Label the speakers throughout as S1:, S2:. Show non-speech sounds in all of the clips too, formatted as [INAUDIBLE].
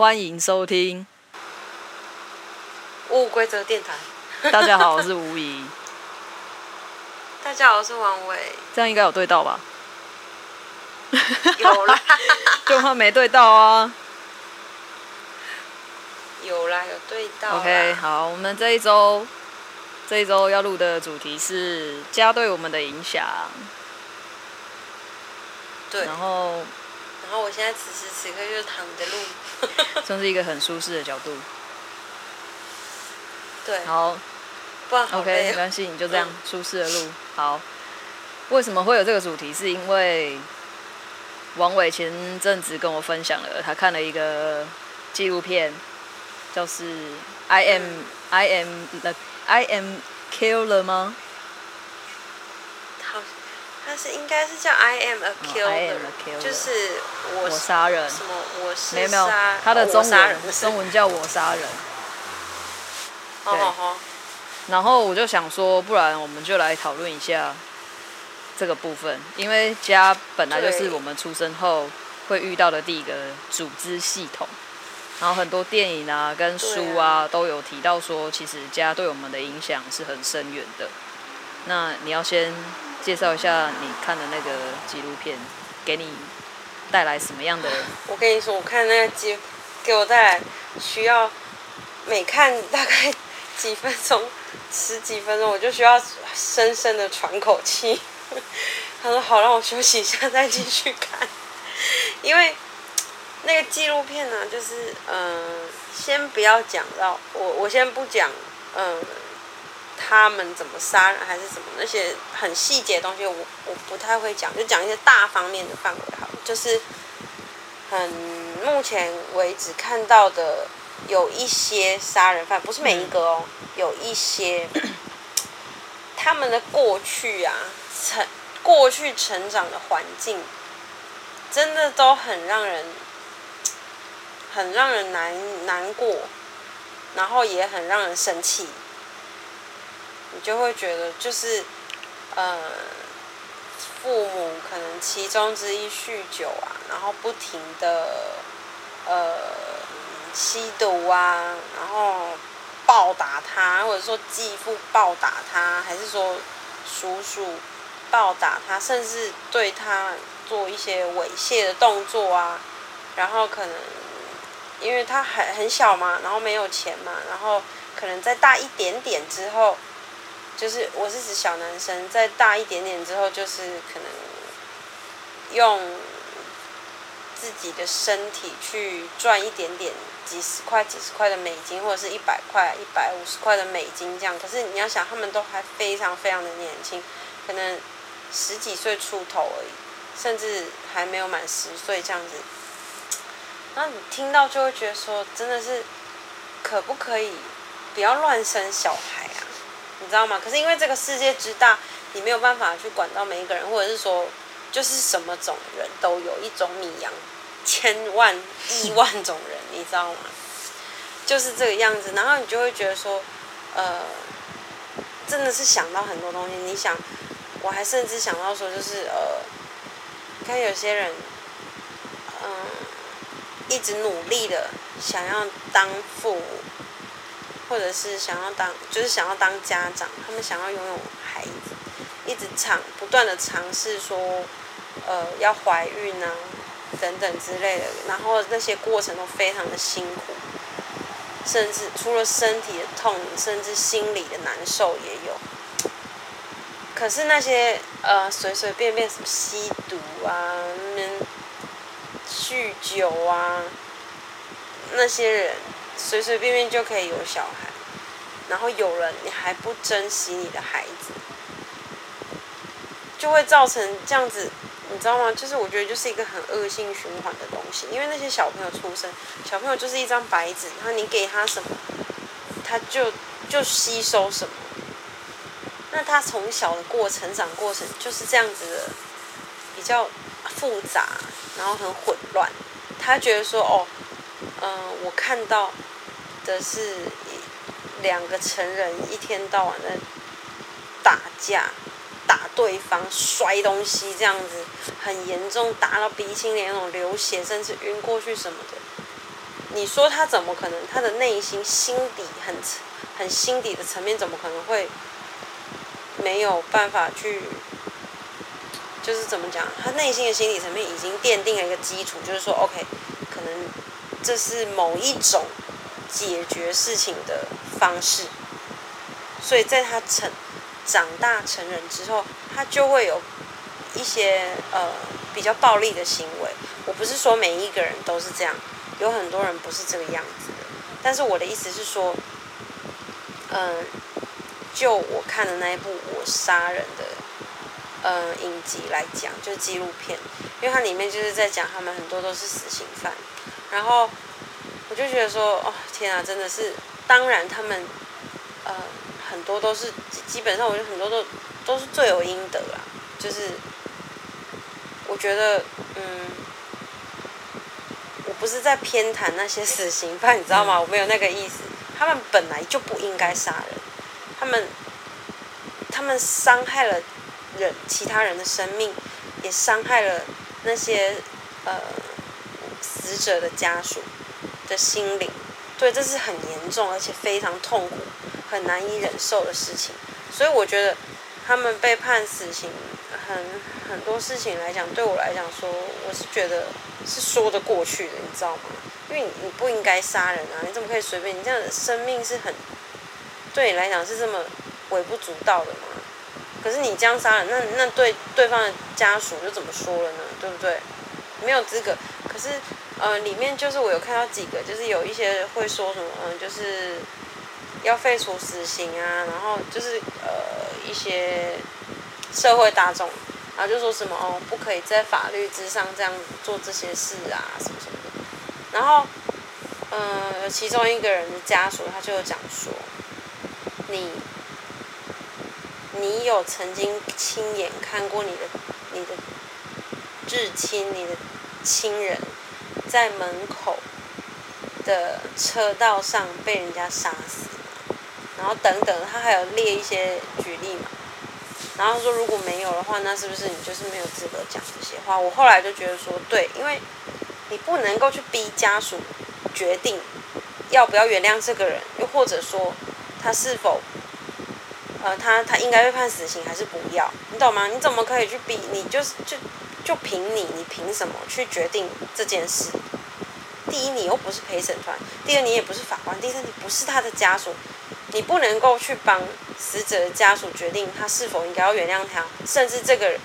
S1: 欢迎收听
S2: 无规则电台。
S1: 大家好，我是吴怡。
S2: 大家好，我是王伟。
S1: 这样应该有对到吧？
S2: 有啦，[LAUGHS]
S1: 就怕没对到啊。
S2: 有啦，有对到。
S1: OK，好，我们这一周这一周要录的主题是家对我们的影响。
S2: 对。
S1: 然后。
S2: 然后我现在此时此刻就是躺着录，[LAUGHS]
S1: 算是一个很舒适的角度。
S2: 对。
S1: 好。
S2: 不然好
S1: OK，没关系，你就这样舒适的录。好。为什么会有这个主题？是因为王伟前阵子跟我分享了，他看了一个纪录片，就是 I am、嗯、I am the I am killer 吗？
S2: 他是应该是叫 I am a killer，、oh, am a killer 就是我
S1: 我杀人
S2: 什么我是
S1: 没有没有，他的中文中文叫我杀人。
S2: 好好好。
S1: 然后我就想说，不然我们就来讨论一下这个部分，因为家本来就是我们出生后会遇到的第一个组织系统。然后很多电影啊跟书啊都有提到说，其实家对我们的影响是很深远的。那你要先。介绍一下你看的那个纪录片，给你带来什么样的？
S2: 我跟你说，我看那个纪，给我带来需要每看大概几分钟，十几分钟，我就需要深深的喘口气。[LAUGHS] 他说：“好，让我休息一下，再继续看。”因为那个纪录片呢，就是嗯、先不要讲到我，我先不讲嗯。他们怎么杀人还是什么那些很细节的东西我，我我不太会讲，就讲一些大方面的范围好了。就是很目前为止看到的，有一些杀人犯，不是每一个哦，有一些他们的过去啊，成过去成长的环境，真的都很让人很让人难难过，然后也很让人生气。你就会觉得，就是，呃，父母可能其中之一酗酒啊，然后不停的，呃，吸毒啊，然后暴打他，或者说继父暴打他，还是说叔叔暴打他，甚至对他做一些猥亵的动作啊，然后可能因为他很很小嘛，然后没有钱嘛，然后可能再大一点点之后。就是我是指小男生，再大一点点之后，就是可能用自己的身体去赚一点点几十块、几十块的美金，或者是一百块、一百五十块的美金这样。可是你要想，他们都还非常非常的年轻，可能十几岁出头而已，甚至还没有满十岁这样子。那你听到就会觉得说，真的是可不可以不要乱生小孩啊？知道吗？可是因为这个世界之大，你没有办法去管到每一个人，或者是说，就是什么种人都有，一种米养千万亿万种人，你知道吗？[LAUGHS] 就是这个样子，然后你就会觉得说，呃，真的是想到很多东西。你想，我还甚至想到说，就是呃，看有些人，嗯、一直努力的想要当父母。或者是想要当，就是想要当家长，他们想要拥有孩子，一直尝不断的尝试说，呃，要怀孕啊，等等之类的，然后那些过程都非常的辛苦，甚至除了身体的痛，甚至心理的难受也有。可是那些呃随随便便什么吸毒啊，酗酒啊，那些人。随随便便就可以有小孩，然后有了你还不珍惜你的孩子，就会造成这样子，你知道吗？就是我觉得就是一个很恶性循环的东西。因为那些小朋友出生，小朋友就是一张白纸，然后你给他什么，他就就吸收什么。那他从小的过成长过程就是这样子的，比较复杂，然后很混乱。他觉得说，哦，嗯、我看到。的是两个成人一天到晚的打架，打对方，摔东西，这样子很严重，打到鼻青脸肿、流血，甚至晕过去什么的。你说他怎么可能？他的内心心底很很心底的层面，怎么可能会没有办法去？就是怎么讲？他内心的心理层面已经奠定了一个基础，就是说，OK，可能这是某一种解决事情的方式。所以在他成长大成人之后，他就会有一些呃比较暴力的行为。我不是说每一个人都是这样。有很多人不是这个样子的，但是我的意思是说，嗯，就我看的那一部《我杀人》的，嗯，影集来讲，就是纪录片，因为它里面就是在讲他们很多都是死刑犯，然后我就觉得说，哦，天啊，真的是，当然他们，呃，很多都是基本上，我觉得很多都都是罪有应得啦，就是我觉得，嗯。我不是在偏袒那些死刑犯，你知道吗？我没有那个意思。他们本来就不应该杀人，他们他们伤害了人，其他人的生命，也伤害了那些呃死者的家属的心灵。对，这是很严重而且非常痛苦、很难以忍受的事情。所以我觉得他们被判死刑。很很多事情来讲，对我来讲说，我是觉得是说得过去的，你知道吗？因为你不应该杀人啊，你怎么可以随便？你这样的生命是很对你来讲是这么微不足道的吗？可是你这样杀人，那那对对方的家属就怎么说了呢？对不对？没有资格。可是呃，里面就是我有看到几个，就是有一些会说什么，嗯，就是要废除死刑啊，然后就是呃一些。社会大众，然后就说什么哦，不可以在法律之上这样做这些事啊，什么什么的。然后，呃，其中一个人的家属他就有讲说，你，你有曾经亲眼看过你的你的至亲、你的亲人，在门口的车道上被人家杀死？然后等等，他还有列一些举例嘛。然后说，如果没有的话，那是不是你就是没有资格讲这些话？我后来就觉得说，对，因为你不能够去逼家属决定要不要原谅这个人，又或者说他是否呃他他应该被判死刑还是不要，你懂吗？你怎么可以去逼？你就是就就凭你，你凭什么去决定这件事？第一，你又不是陪审团；第二，你也不是法官；第三，你不是他的家属。你不能够去帮死者的家属决定他是否应该要原谅他，甚至这个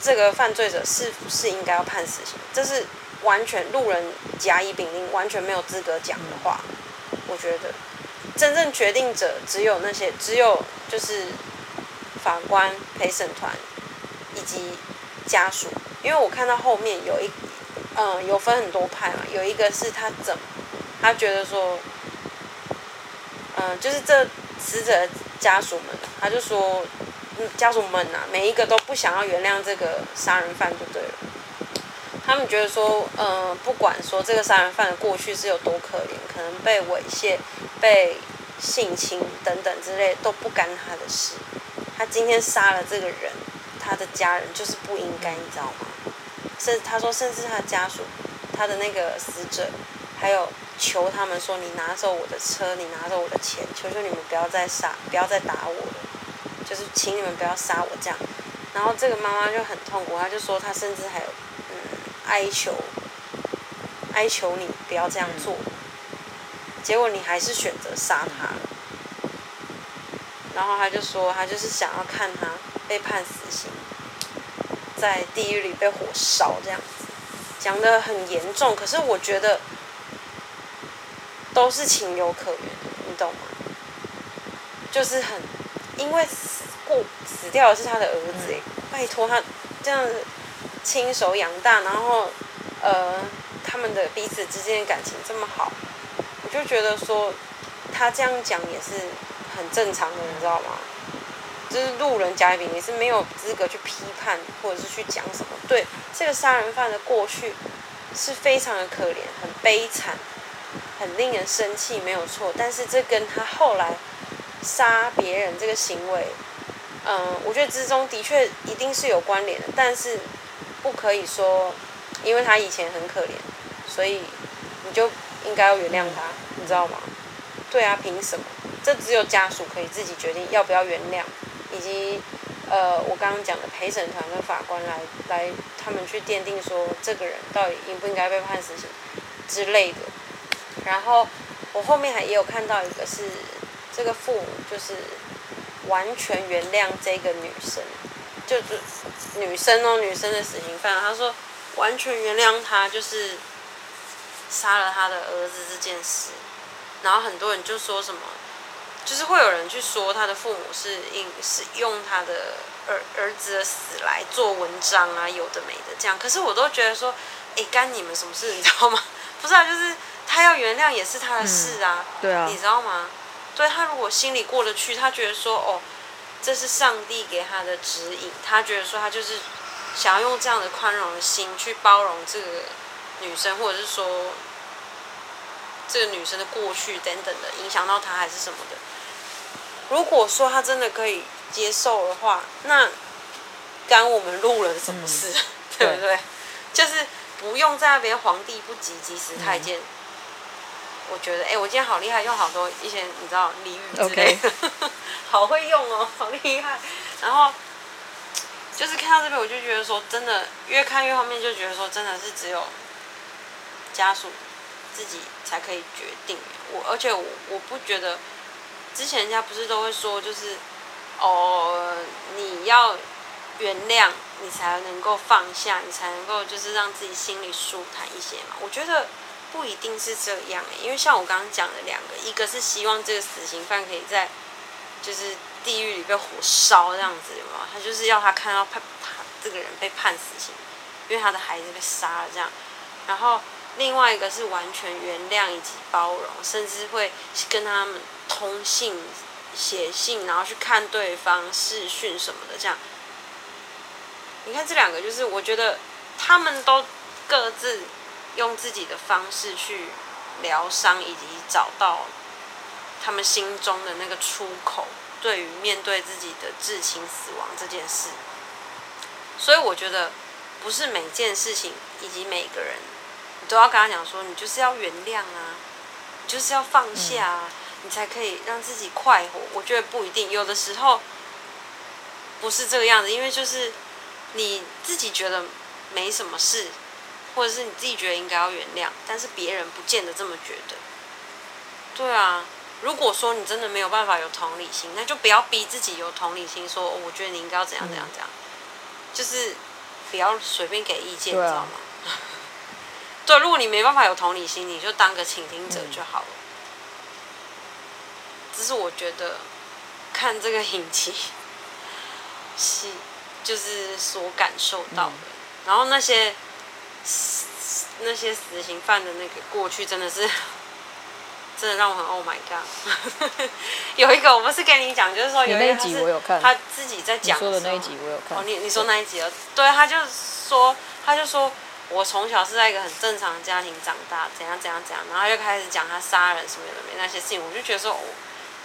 S2: 这个犯罪者是不是应该要判死刑，这是完全路人甲乙丙丁完全没有资格讲的话。我觉得真正决定者只有那些，只有就是法官、陪审团以及家属。因为我看到后面有一嗯有分很多派嘛，有一个是他怎他觉得说。嗯，就是这死者的家属们，他就说，家属们呐、啊，每一个都不想要原谅这个杀人犯就对了。他们觉得说，嗯，不管说这个杀人犯的过去是有多可怜，可能被猥亵、被性侵等等之类，都不干他的事。他今天杀了这个人，他的家人就是不应该，你知道吗？甚至他说，甚至他的家属，他的那个死者，还有。求他们说：“你拿走我的车，你拿走我的钱，求求你们不要再杀，不要再打我了，就是请你们不要杀我这样。”然后这个妈妈就很痛苦，她就说她甚至还有嗯哀求，哀求你不要这样做。结果你还是选择杀他。然后他就说他就是想要看他被判死刑，在地狱里被火烧这样子，讲的很严重。可是我觉得。都是情有可原的，你懂吗？就是很，因为死过死掉的是他的儿子，拜托他这样子亲手养大，然后呃，他们的彼此之间的感情这么好，我就觉得说他这样讲也是很正常的，你知道吗？就是路人甲乙丙丁是没有资格去批判或者是去讲什么。对，这个杀人犯的过去是非常的可怜，很悲惨。很令人生气，没有错，但是这跟他后来杀别人这个行为，嗯，我觉得之中的确一定是有关联的，但是不可以说，因为他以前很可怜，所以你就应该要原谅他，知道吗？对啊，凭什么？这只有家属可以自己决定要不要原谅，以及呃，我刚刚讲的陪审团跟法官来来，他们去奠定说这个人到底应不应该被判死刑之类的。然后我后面还也有看到一个是这个父母就是完全原谅这个女生，就是女生哦，女生的死刑犯，他说完全原谅他就是杀了他的儿子这件事。然后很多人就说什么，就是会有人去说他的父母是因是用他的儿儿子的死来做文章啊，有的没的这样。可是我都觉得说，哎，干你们什么事？你知道吗？[LAUGHS] 不是啊，就是他要原谅也是他的事啊，
S1: 嗯、对啊，
S2: 你知道吗？对，他如果心里过得去，他觉得说，哦，这是上帝给他的指引，他觉得说他就是想要用这样的宽容的心去包容这个女生，或者是说。这个女生的过去等等的影响到她还是什么的？如果说她真的可以接受的话，那干我们路人什么事？嗯、[LAUGHS] 对不对？就是不用在那边皇帝不急急死太监。嗯、我觉得，哎，我今天好厉害，用好多一些你知道俚语之类的. [LAUGHS] 好会用哦，好厉害。然后就是看到这边，我就觉得说，真的越看越后面，就觉得说，真的是只有家属。自己才可以决定。我而且我我不觉得，之前人家不是都会说，就是哦，你要原谅，你才能够放下，你才能够就是让自己心里舒坦一些嘛。我觉得不一定是这样，因为像我刚刚讲的两个，一个是希望这个死刑犯可以在就是地狱里被火烧这样子，有没有？他就是要他看到判他这个人被判死刑，因为他的孩子被杀了这样，然后。另外一个是完全原谅以及包容，甚至会跟他们通信、写信，然后去看对方视讯什么的。这样，你看这两个，就是我觉得他们都各自用自己的方式去疗伤，以及找到他们心中的那个出口，对于面对自己的至亲死亡这件事。所以我觉得，不是每件事情以及每个人。都要跟他讲说，你就是要原谅啊，你就是要放下啊，嗯、你才可以让自己快活。我觉得不一定，有的时候不是这个样子，因为就是你自己觉得没什么事，或者是你自己觉得应该要原谅，但是别人不见得这么觉得。对啊，如果说你真的没有办法有同理心，那就不要逼自己有同理心说，说、哦、我觉得你应该要怎样怎样怎样，嗯、就是不要随便给意见，啊、你知道吗？对，如果你没办法有同理心，你就当个倾听者就好了。嗯、这是我觉得看这个影集，是就是所感受到的。嗯、然后那些那些死刑犯的那个过去，真的是真的让我很 Oh my God！[LAUGHS] 有一个我不是跟你讲，就是说有一集我有看，他自己在讲
S1: 说的那一集我有看。
S2: 哦，你你说那一集了？对，他就说，他就说。我从小是在一个很正常的家庭长大，怎样怎样怎样，然后又开始讲他杀人什么的没那些事情，我就觉得说，哦，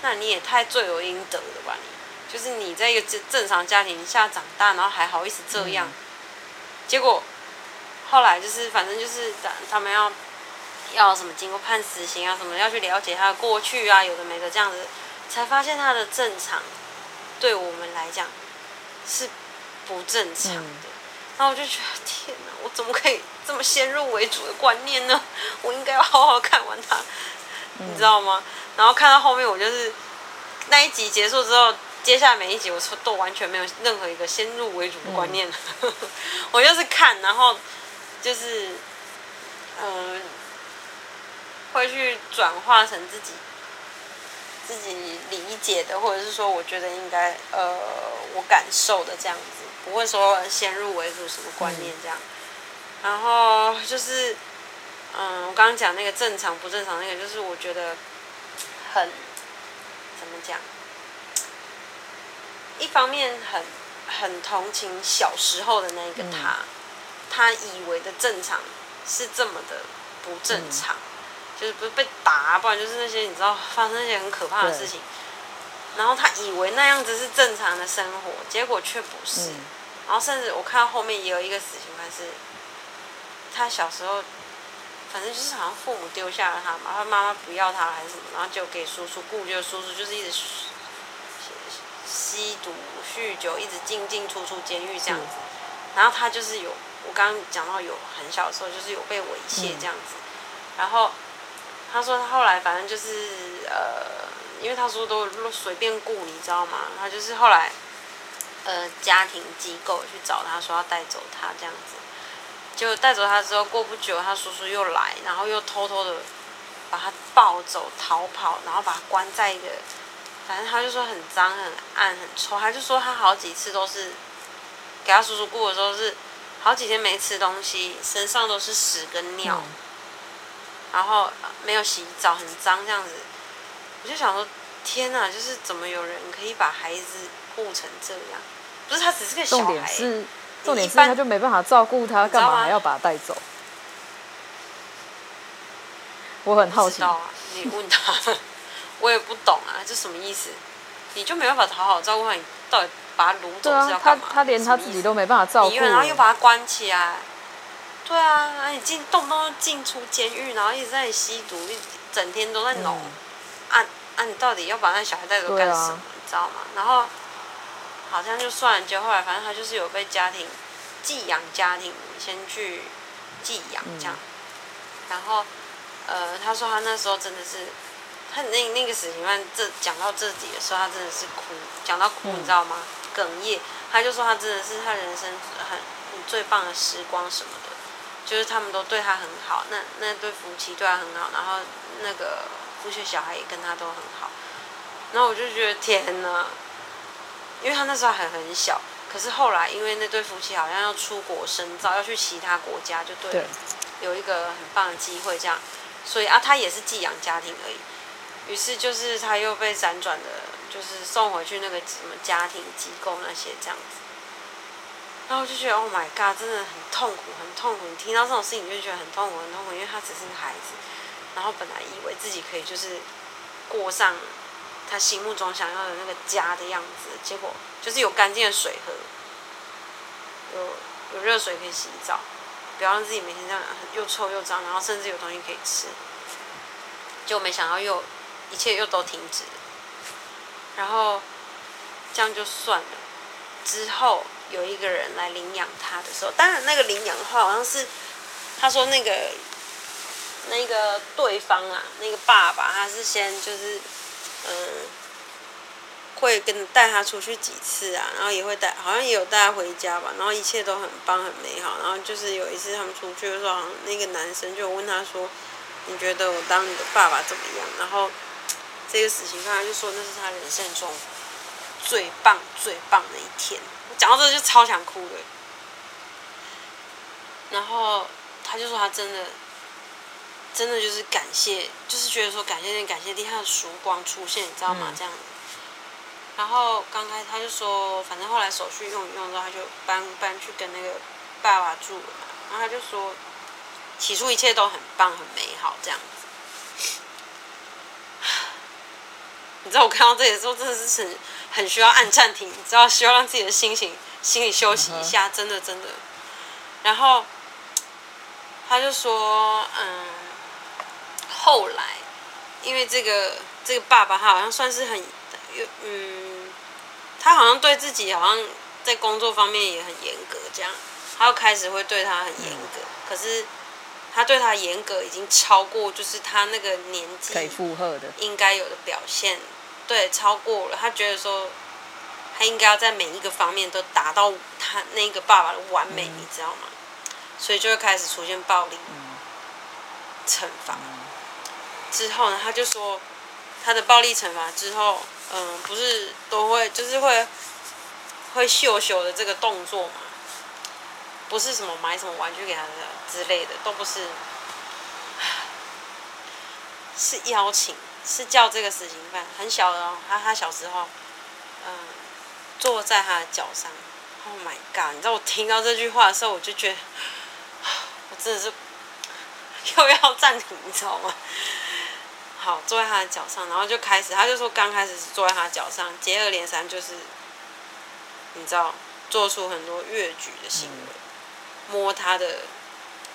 S2: 那你也太罪有应得了吧？你就是你在一个正正常家庭下长大，然后还好意思这样，嗯、结果后来就是反正就是他他们要要什么经过判死刑啊什么，要去了解他的过去啊，有的没的这样子，才发现他的正常对我们来讲是不正常的。嗯然后我就觉得天哪，我怎么可以这么先入为主的观念呢？我应该要好好看完它，你知道吗？然后看到后面，我就是那一集结束之后，接下来每一集我都完全没有任何一个先入为主的观念，嗯、[LAUGHS] 我就是看，然后就是嗯、会去转化成自己自己理解的，或者是说我觉得应该呃我感受的这样子。不会说先入为主什么观念这样，然后就是，嗯，我刚刚讲那个正常不正常那个，就是我觉得很怎么讲？一方面很很同情小时候的那个他，他以为的正常是这么的不正常，就是不是被打，不然就是那些你知道发生一些很可怕的事情。然后他以为那样子是正常的生活，结果却不是。嗯、然后甚至我看到后面也有一个死刑犯是，他小时候反正就是好像父母丢下了他嘛，他妈妈不要他还是什么，然后就给叔叔顾，就叔叔就是一直吸毒、酗酒，一直进进出出监狱这样子。然后他就是有，我刚刚讲到有很小的时候就是有被猥亵这样子。然后他说他后来反正就是呃，因为他说都随便雇，你知道吗？他就是后来呃家庭机构去找他说要带走他这样子。就带走他之后，过不久，他叔叔又来，然后又偷偷的把他抱走逃跑，然后把他关在一个，反正他就说很脏、很暗、很臭。他就说他好几次都是给他叔叔雇的时候是好几天没吃东西，身上都是屎跟尿，嗯、然后没有洗澡，很脏这样子。我就想说，天哪，就是怎么有人可以把孩子顾成这样？不是他只是个小孩。
S1: 重点是重点是他就没办法照顾他，干嘛还要把他带走？我很好奇。
S2: 啊、你问他，[LAUGHS] 我也不懂啊，这什么意思？你就没办法好好照顾他，你到底把他掳走是要干嘛？他
S1: 他连他自己都没办法照顾，
S2: 然后又把他关起来。对啊，你进动不动进出监狱，然后一直在吸毒，一整天都在弄。按、嗯、按、啊啊，你到底要把那小孩带走干什么？啊、你知道吗？然后。好像就算了，结果后来反正他就是有被家庭寄养家庭先去寄养这样，嗯、然后呃他说他那时候真的是他那那个死刑犯这讲到这里的时候他真的是哭，讲到哭你知道吗？哽咽，他就说他真的是他人生很最棒的时光什么的，就是他们都对他很好，那那对夫妻对他很好，然后那个夫妻小孩也跟他都很好，然后我就觉得天呐！因为他那时候还很小，可是后来因为那对夫妻好像要出国深造，要去其他国家，就对了，对有一个很棒的机会这样，所以啊，他也是寄养家庭而已。于是就是他又被辗转的，就是送回去那个什么家庭机构那些这样子。然后我就觉得，Oh my God，真的很痛苦，很痛苦。你听到这种事情，你就觉得很痛苦，很痛苦，因为他只是个孩子，然后本来以为自己可以就是过上。他心目中想要的那个家的样子，结果就是有干净的水喝，有有热水可以洗澡，不要让自己每天这样又臭又脏，然后甚至有东西可以吃，就没想到又一切又都停止，然后这样就算了。之后有一个人来领养他的时候，当然那个领养的话好像是他说那个那个对方啊，那个爸爸他是先就是。嗯，会跟带他出去几次啊，然后也会带，好像也有带他回家吧，然后一切都很棒很美好。然后就是有一次他们出去的时候，那个男生就问他说：“你觉得我当你的爸爸怎么样？”然后这个死刑犯就说那是他人生中最棒最棒的一天。讲到这就超想哭的。然后他就说他真的。真的就是感谢，就是觉得说感谢天感谢地，他的曙光出现，你知道吗？嗯、这样。然后刚开始他就说，反正后来手续用一用之后，他就搬搬去跟那个爸爸住了嘛。然后他就说，起初一切都很棒很美好这样子。你知道我看到这里的时候，真的是很很需要按暂停，你知道，需要让自己的心情心里休息一下，真的真的。然后他就说，嗯。后来，因为这个这个爸爸他好像算是很有嗯，他好像对自己好像在工作方面也很严格，这样，他又开始会对他很严格。嗯、可是他对他严格已经超过，就是他那个年纪可以负荷的应该有的表现，对，超过了。他觉得说他应该要在每一个方面都达到他那个爸爸的完美，嗯、你知道吗？所以就会开始出现暴力惩罚。嗯之后呢，他就说，他的暴力惩罚之后，嗯，不是都会就是会会秀秀的这个动作嘛，不是什么买什么玩具给他的之类的，都不是，是邀请，是叫这个死刑犯很小的哦，他他小时候，嗯，坐在他的脚上，Oh my God！你知道我听到这句话的时候，我就觉得，[SIGHS] 我真的是 [LAUGHS] 又要暂停，你知道吗？好，坐在他的脚上，然后就开始，他就说刚开始是坐在他脚上，接二连三就是，你知道，做出很多越矩的行为，嗯、摸他的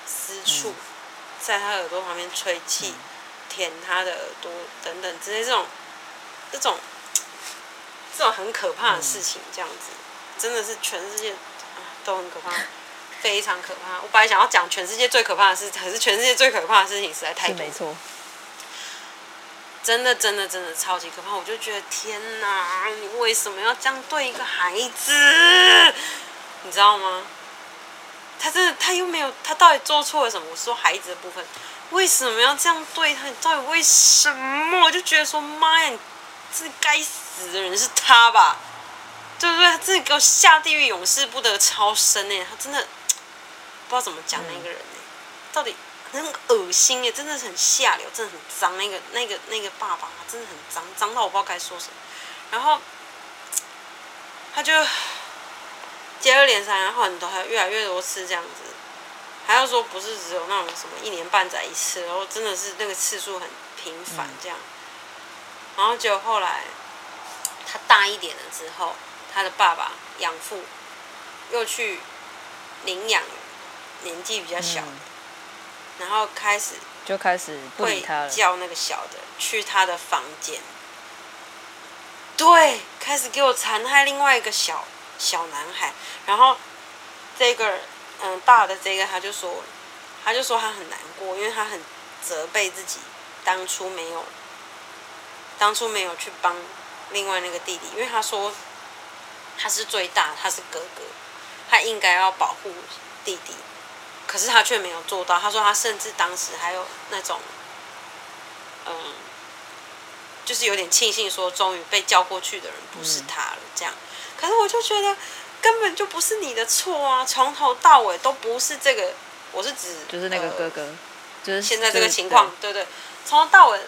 S2: 私处，在他耳朵旁边吹气，舔他的耳朵等等之类这种，这种，这种很可怕的事情，这样子，真的是全世界啊都很可怕，非常可怕。我本来想要讲全世界最可怕的事，可是全世界最可怕的事情实在太多。
S1: 没错。
S2: 真的，真的，真的超级可怕！我就觉得天哪，你为什么要这样对一个孩子？你知道吗？他真的，他又没有，他到底做错了什么？我说孩子的部分，为什么要这样对他？你到底为什么？我就觉得说，妈呀，这该死的人是他吧？对不对？他真的给我下地狱，永世不得超生哎！他真的不知道怎么讲那个人哎，到底。很恶心耶，真的是很下流，真的很脏。那个、那个、那个爸爸真的很脏，脏到我不知道该说什么。然后他就接二连三，然后很多，还有越来越多次这样子。还要说不是只有那种什么一年半载一次，然后真的是那个次数很频繁这样。然后结果后来他大一点了之后，他的爸爸养父又去领养年纪比较小的。然后开始
S1: 就开始会
S2: 叫那个小的去他的房间，对，开始给我残害另外一个小小男孩。然后这个嗯大的这个他就说，他就说他很难过，因为他很责备自己当初没有当初没有去帮另外那个弟弟，因为他说他是最大，他是哥哥，他应该要保护弟弟。可是他却没有做到。他说他甚至当时还有那种，嗯，就是有点庆幸，说终于被叫过去的人不是他了。这样，可是我就觉得根本就不是你的错啊！从头到尾都不是这个。我是指
S1: 就是那个哥哥，就是
S2: 现在这个情况，对对，从头到尾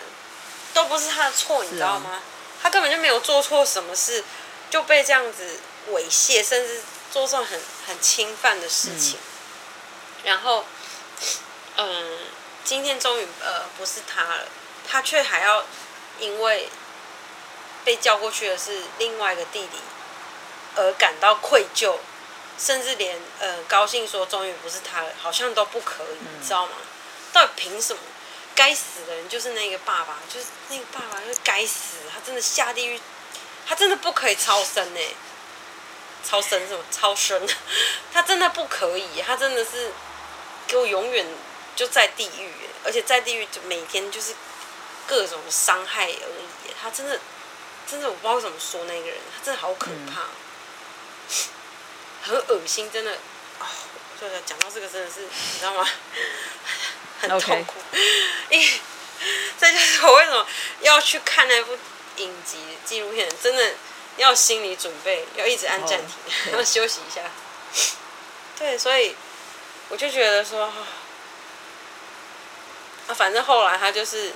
S2: 都不是他的错，你知道吗？他根本就没有做错什么事，就被这样子猥亵，甚至做这种很很侵犯的事情。然后，嗯，今天终于呃不是他了，他却还要因为被叫过去的是另外一个弟弟而感到愧疚，甚至连呃高兴说终于不是他了，好像都不可以，你知道吗？到底凭什么？该死的人就是那个爸爸，就是那个爸爸，就是该死，他真的下地狱，他真的不可以超生呢，超生什么超生？[LAUGHS] 他真的不可以，他真的是。给我永远就在地狱，而且在地狱就每天就是各种伤害而已。他真的，真的我不知道怎么说那个人，他真的好可怕，嗯、很恶心，真的。哦，对对，讲到这个真的是，你知道吗？[LAUGHS] 很痛苦。[LAUGHS] 因为这就是我为什么要去看那部影集纪录片，真的要心理准备，要一直按暂停，[LAUGHS] 要、oh. 休息一下。对，所以。我就觉得说，啊，反正后来他就是，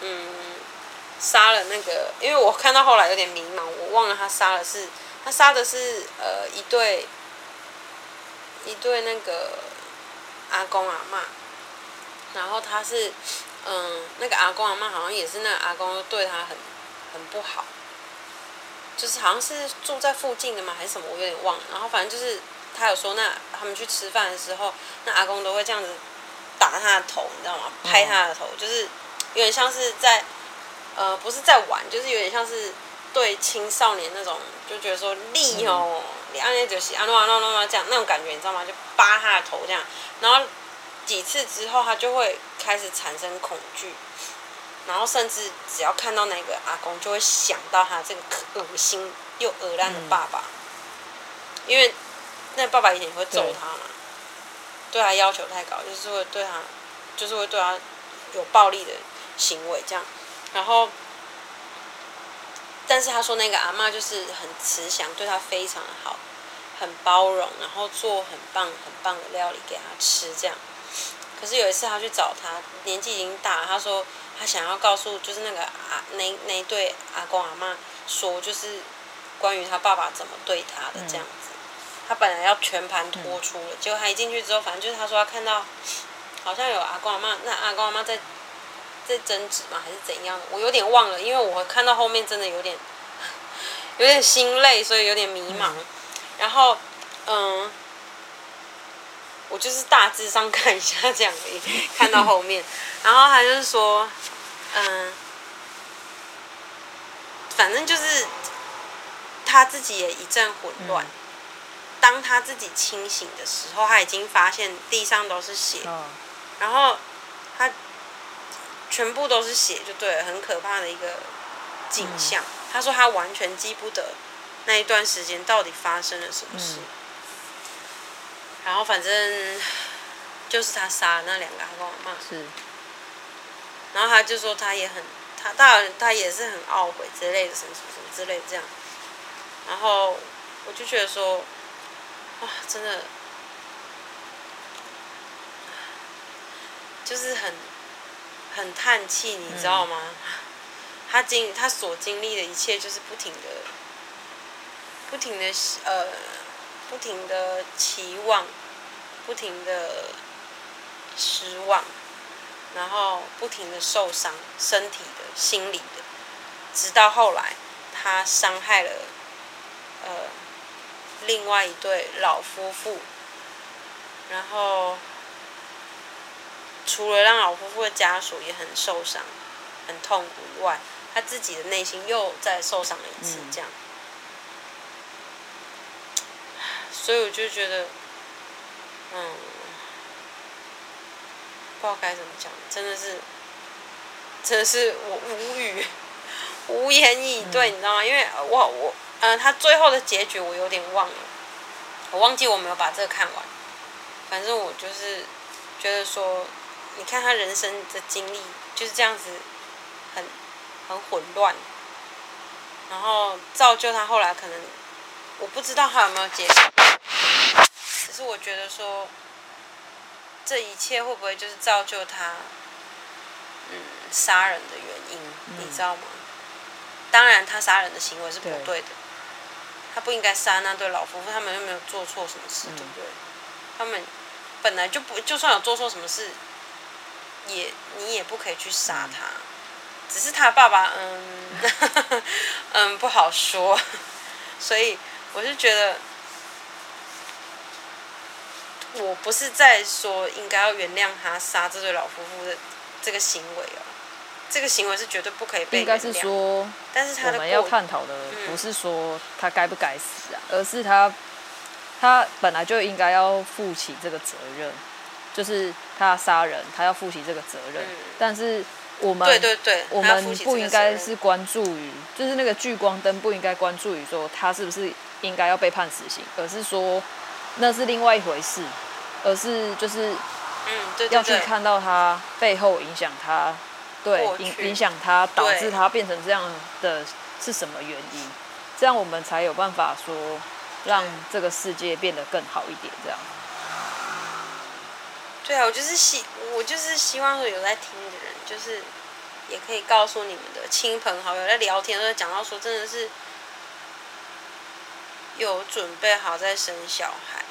S2: 嗯，杀了那个，因为我看到后来有点迷茫，我忘了他杀了是，他杀的是呃一对，一对那个阿公阿妈，然后他是，嗯，那个阿公阿妈好像也是那个阿公对他很很不好，就是好像是住在附近的嘛还是什么，我有点忘了，然后反正就是。他有说，那他们去吃饭的时候，那阿公都会这样子打他的头，你知道吗？拍他的头，就是有点像是在，呃，不是在玩，就是有点像是对青少年那种，就觉得说力哦，你按那就是啊，那那那这样那种感觉，你知道吗？就扒他的头这样，然后几次之后，他就会开始产生恐惧，然后甚至只要看到那个阿公，就会想到他这个恶心又恶烂的爸爸，因为。那爸爸以前也会揍他嘛，对他要求太高，就是会对他，就是会对他有暴力的行为这样。然后，但是他说那个阿嬷就是很慈祥，对他非常的好，很包容，然后做很棒很棒的料理给他吃这样。可是有一次他去找他，年纪已经大了，他说他想要告诉就是那个阿那那对阿公阿嬷说，就是关于他爸爸怎么对他的这样。嗯他本来要全盘托出了，结果他一进去之后，反正就是他说他看到，好像有阿公阿妈，那阿公阿妈在在争执吗，还是怎样？我有点忘了，因为我看到后面真的有点有点心累，所以有点迷茫。嗯、然后，嗯，我就是大致上看一下这样而已，看到后面，然后他就是说，嗯，反正就是他自己也一阵混乱。嗯、当他自己清醒的时候，他已经发现地上都是血，哦、然后他全部都是血，就对了，很可怕的一个景象。嗯、他说他完全记不得那一段时间到底发生了什么事。嗯然后反正就是他杀了那两个阿公阿嬷。是。然后他就说他也很，他当然他也是很懊悔之类的什么什么什么之类的这样。然后我就觉得说，哇，真的，就是很很叹气，你知道吗？他经他所经历的一切就是不停的，不停的呃。不停的期望，不停的失望，然后不停的受伤，身体的、心理的，直到后来，他伤害了呃另外一对老夫妇，然后除了让老夫妇的家属也很受伤、很痛苦以外，他自己的内心又再受伤了一次，这样。嗯所以我就觉得，嗯，不知道该怎么讲，真的是，真的是我无语，[LAUGHS] 无言以对，嗯、你知道吗？因为我我嗯、呃，他最后的结局我有点忘了，我忘记我没有把这个看完。反正我就是觉得说，你看他人生的经历就是这样子很，很很混乱，然后造就他后来可能，我不知道他有没有结局。只是我觉得说，这一切会不会就是造就他，嗯，杀人的原因？嗯、你知道吗？当然，他杀人的行为是不对的，对他不应该杀那对老夫妇，他们又没有做错什么事，嗯、对不对？他们本来就不，就算有做错什么事，也你也不可以去杀他。嗯、只是他爸爸，嗯，[LAUGHS] 嗯，不好说。所以我是觉得。我不是在说应该要原谅他杀这对老夫妇的这个行为哦，这个行为是绝对不可以被。应该是说，但是他的我们要探讨的不是说他该不该死啊，而是他他本来就应该要负起这个责任，就是他要杀人，他要负起这个责任。但是我们对对对，我们不应该是关注于，就是那个聚光灯不应该关注于说他是不是应该要被判死刑，而是说。那是另外一回事，而是就是，嗯，对，要去看到他背后影响他，对，影影响他导致他变成这样的是什么原因？这样我们才有办法说让这个世界变得更好一点。这样。对啊，我就是希我就是希望说有在听的人，就是也可以告诉你们的亲朋好友在聊天，都在讲到说真的是。有准备好再生小孩，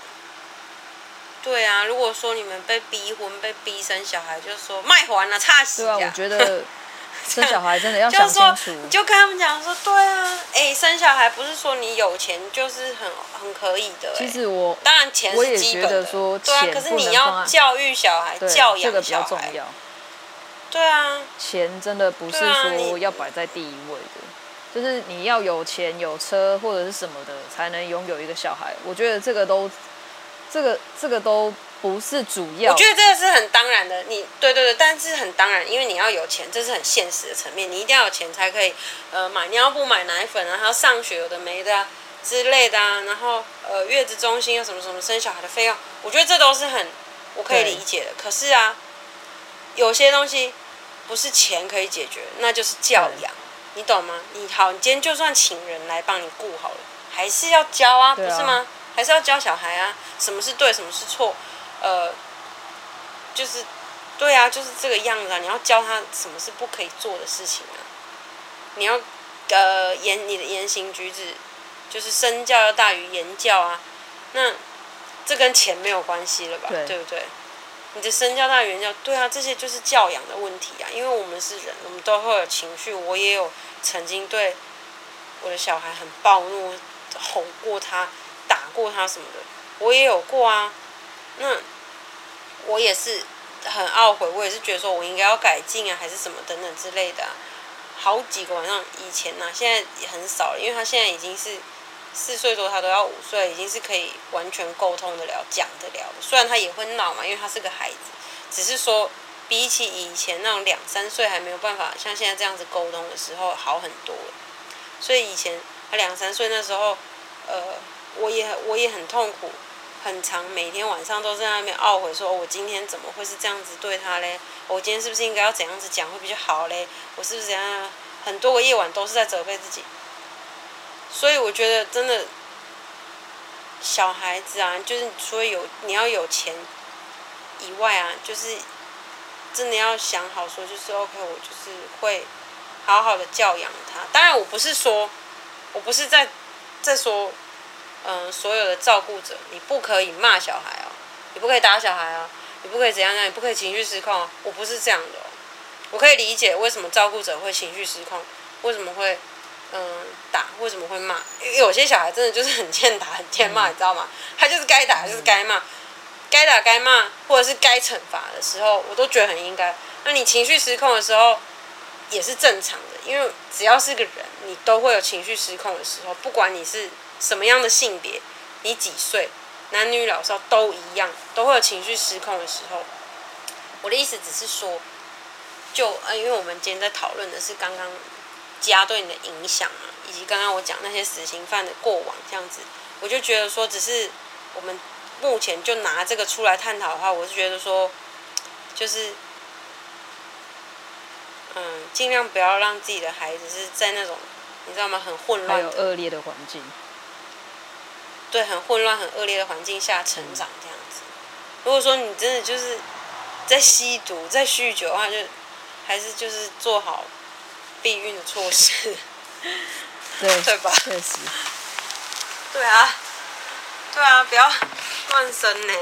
S2: 对啊。如果说你们被逼婚、被逼生小孩，就是说卖还了差死。对啊，我觉得 [LAUGHS] [LAUGHS] 生小孩真的要想清楚。就跟他们讲说，对啊，哎、欸，生小孩不是说你有钱就是很很可以的、欸。其实我当然钱是基本的，对啊。可是你要教育小孩、教养小孩，这个比较重要。对啊，钱真的不是说要摆在第一位的。就是你要有钱有车或者是什么的才能拥有一个小孩，我觉得这个都，这个这个都不是主要。我觉得这个是很当然的，你对对对，但是很当然，因为你要有钱，这是很现实的层面，你一定要有钱才可以，呃，买尿布、买奶粉啊，还要上学有的没的啊之类的啊，然后呃月子中心啊什么什么生小孩的费用，我觉得这都是很我可以理解的。可是啊，有些东西不是钱可以解决，那就是教养。你懂吗？你好，你今天就算请人来帮你顾好了，还是要教啊，不是吗？还是要教小孩啊，什么是对，什么是错，呃，就是，对啊，就是这个样子啊。你要教他什么是不可以做的事情啊。你要，呃，言你的言行举止，就是身教要大于言教啊。那这跟钱没有关系了吧？对，对不对？你的身教大于言教，对啊，这些就是教养的问题啊。因为我们是人，我们都会有情绪，我也有。曾经对我的小孩很暴怒，吼过他，打过他什么的，我也有过啊。那我也是很懊悔，我也是觉得说我应该要改进啊，还是什么等等之类的啊。好几个晚上以前呢、啊，现在也很少了，因为他现在已经是四岁多，他都要五岁，已经是可以完全沟通得了、讲得了。虽然他也会闹嘛，因为他是个孩子，只是说比起以前那种两三岁还没有办法像现在这样子沟通的时候好很多。所以以前他两三岁那时候，呃，我也我也很痛苦。很长，每天晚上都在那边懊悔，说我今天怎么会是这样子对他嘞？我今天是不是应该要怎样子讲会比较好嘞？我是不是怎样？很多个夜晚都是在责备自己。所以我觉得真的，小孩子啊，就是除了有你要有钱以外啊，就是真的要想好说，就是 OK，我就是会好好的教养他。当然，我不是说，我不是在在说。嗯，所有的照顾者，你不可以骂小孩哦，你不可以打小孩哦，你不可以怎样怎样，你不可以情绪失控哦。我不是这样的哦，我可以理解为什么照顾者会情绪失控，为什么会嗯打，为什么会骂。有些小孩真的就是很欠打、很欠骂，你知道吗？他就是该打就是该骂，该打该骂，或者是该惩罚的时候，我都觉得很应该。那你情绪失控的时候也是正常的，因为只要是个人，你都会有情绪失控的时候，不管你是。什么样的性别，你几岁，男女老少都一样，都会有情绪失控的时候。我的意思只是说，就呃，因为我们今天在讨论的是刚刚家对你的影响啊，以及刚刚我讲那些死刑犯的过往这样子，我就觉得说，只是我们目前就拿这个出来探讨的话，我是觉得说，就是嗯，尽量不要让自己的孩子是在那种你知道吗？很混乱、
S1: 还有恶劣的环境。
S2: 对，很混乱、很恶劣的环境下成长这样子。如果说你真的就是在吸毒、在酗酒的话，就还是就是做好避孕的措施，[LAUGHS]
S1: 对
S2: 对吧？
S1: 确实。[LAUGHS]
S2: 对啊，对啊，不要乱生呢，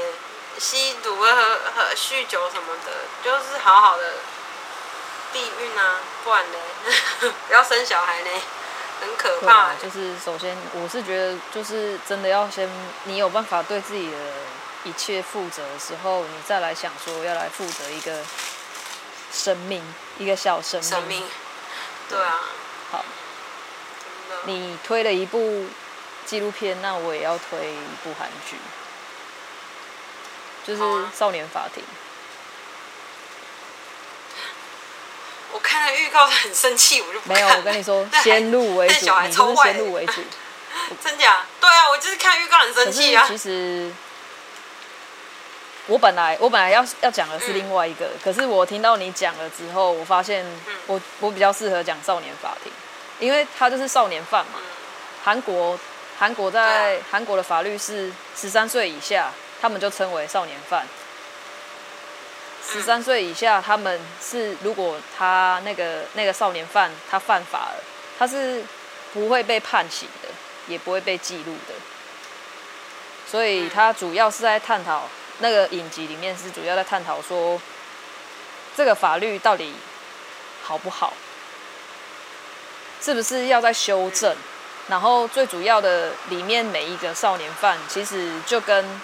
S2: 吸毒和和酗酒什么的，就是好好的避孕啊，不然呢，[LAUGHS] 不要生小孩呢。很可怕，
S1: 就是首先，我是觉得，就是真的要先，你有办法对自己的一切负责的时候，你再来想说要来负责一个生命，一个小生命。
S2: 生命，对啊。
S1: 好。你推了一部纪录片，那我也要推一部韩剧，就是《少年法庭》。
S2: 我看了预告很生气，我就。
S1: 没有，我跟你说，[LAUGHS] 先入为主，你就是先入为主。[LAUGHS]
S2: 真假？对啊，我就是看预告很生气啊。
S1: 其实，我本来我本来要要讲的是另外一个，嗯、可是我听到你讲了之后，我发现我我比较适合讲少年法庭，因为他就是少年犯嘛。韩国韩国在韩国的法律是十三岁以下，他们就称为少年犯。十三岁以下，他们是如果他那个那个少年犯他犯法了，他是不会被判刑的，也不会被记录的。所以他主要是在探讨那个影集里面是主要在探讨说，这个法律到底好不好，是不是要再修正？然后最主要的里面每一个少年犯，其实就跟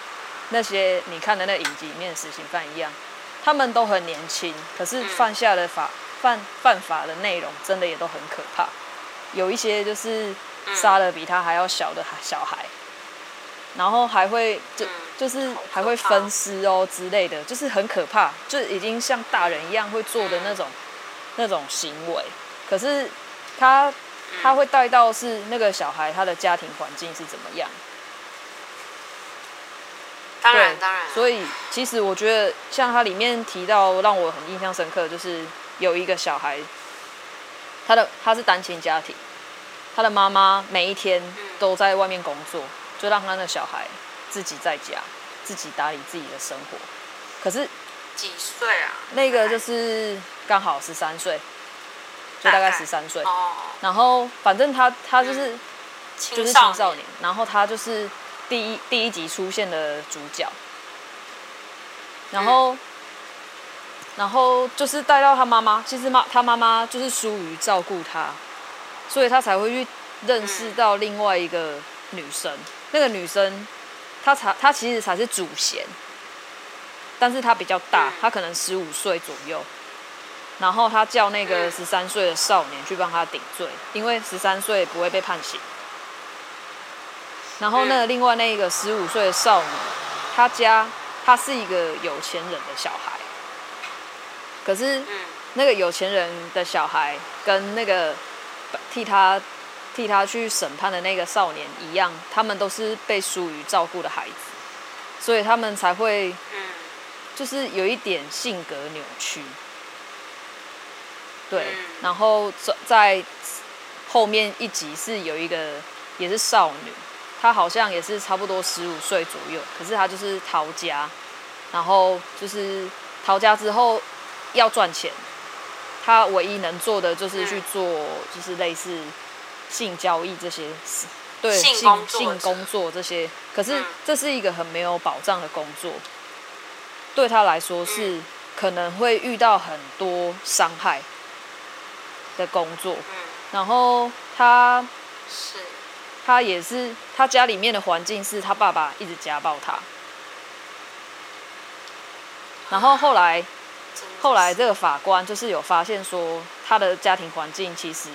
S1: 那些你看的那影集里面的死刑犯一样。他们都很年轻，可是犯下的法犯犯法的内容真的也都很可怕，有一些就是杀了比他还要小的小孩，然后还会就就是还会分尸哦之类的，就是很可怕，就已经像大人一样会做的那种那种行为。可是他他会带到是那个小孩他的家庭环境是怎么样？
S2: 当然，当然。
S1: 所以，其实我觉得，像它里面提到让我很印象深刻，就是有一个小孩，他的他是单亲家庭，他的妈妈每一天都在外面工作，就让他的小孩自己在家，自己打理自己的生活。可是
S2: 几岁啊？
S1: 那个就是刚好十三岁，就大概十三岁。然后，反正他他就是就是青少年，然后他就是。第一第一集出现的主角，然后，然后就是带到他妈妈。其实妈他妈妈就是疏于照顾他，所以他才会去认识到另外一个女生。那个女生，她才她其实才是主嫌。但是她比较大，她可能十五岁左右。然后他叫那个十三岁的少年去帮他顶罪，因为十三岁不会被判刑。然后那另外那个十五岁的少女，她家她是一个有钱人的小孩，可是那个有钱人的小孩跟那个替他替他去审判的那个少年一样，他们都是被疏于照顾的孩子，所以他们才会，就是有一点性格扭曲。对，然后在在后面一集是有一个也是少女，她好像也是差不多十五岁左右，可是他就是逃家，然后就是逃家之后要赚钱，他唯一能做的就是去做就是类似性交易这些事，对，性性工作这些，可是这是一个很没有保障的工作，对他来说是可能会遇到很多伤害。的工作，然后他是，他也是，他家里面的环境是他爸爸一直家暴他，然后后来，后来这个法官就是有发现说他的家庭环境其实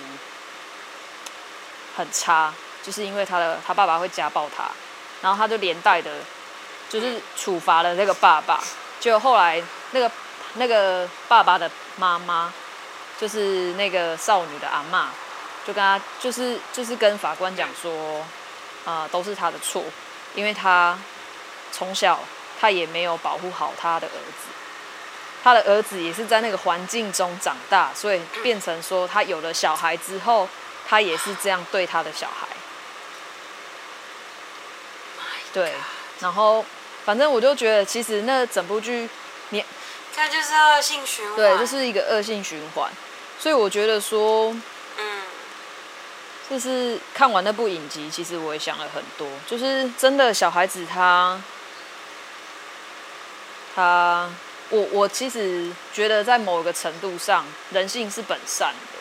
S1: 很差，就是因为他的他爸爸会家暴他，然后他就连带的，就是处罚了那个爸爸，就后来那个那个爸爸的妈妈。就是那个少女的阿嬷，就跟他就是就是跟法官讲说，啊、呃，都是他的错，因为他从小他也没有保护好他的儿子，他的儿子也是在那个环境中长大，所以变成说他有了小孩之后，他也是这样对他的小孩。对，然后反正我就觉得，其实那整部剧，你
S2: 这就是恶性循环，
S1: 对，就是一个恶性循环。所以我觉得说，嗯，就是看完那部影集，其实我也想了很多。就是真的小孩子他，他，我我其实觉得在某个程度上，人性是本善的。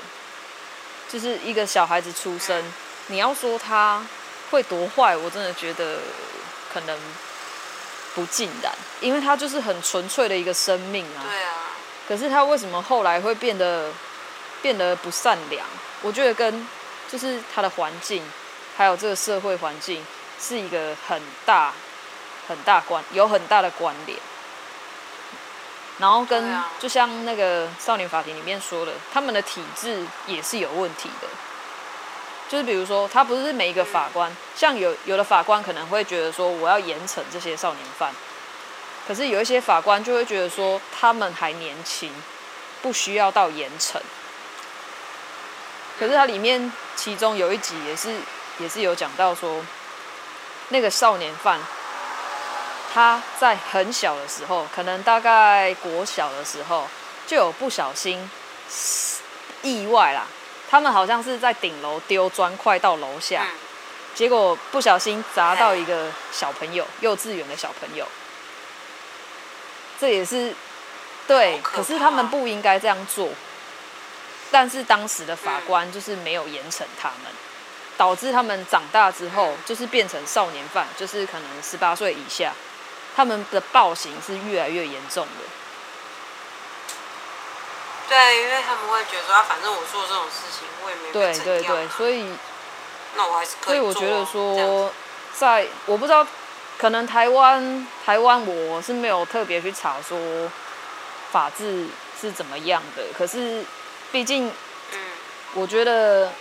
S1: 就是一个小孩子出生，你要说他会多坏，我真的觉得可能不尽然，因为他就是很纯粹的一个生命啊。
S2: 对啊。
S1: 可是他为什么后来会变得？变得不善良，我觉得跟就是他的环境，还有这个社会环境是一个很大、很大关，有很大的关联。然后跟就像那个少年法庭里面说的，他们的体制也是有问题的。就是比如说，他不是每一个法官，像有有的法官可能会觉得说，我要严惩这些少年犯，可是有一些法官就会觉得说，他们还年轻，不需要到严惩。可是它里面其中有一集也是也是有讲到说，那个少年犯他在很小的时候，可能大概国小的时候就有不小心意外啦，他们好像是在顶楼丢砖块到楼下，结果不小心砸到一个小朋友，幼稚园的小朋友，这也是对，可是他们不应该这样做。但是当时的法官就是没有严惩他们，导致他们长大之后就是变成少年犯，就是可能十八岁以下，他们的暴行是越来越严重的。
S2: 对，因为他们会觉得说，啊，反正我做这种事情，我也没。
S1: 对对对，所以
S2: 那我还是可以做。所以我觉得
S1: 说，在我不知道，可能台湾台湾我是没有特别去查说法治是怎么样的，可是。毕竟，我觉得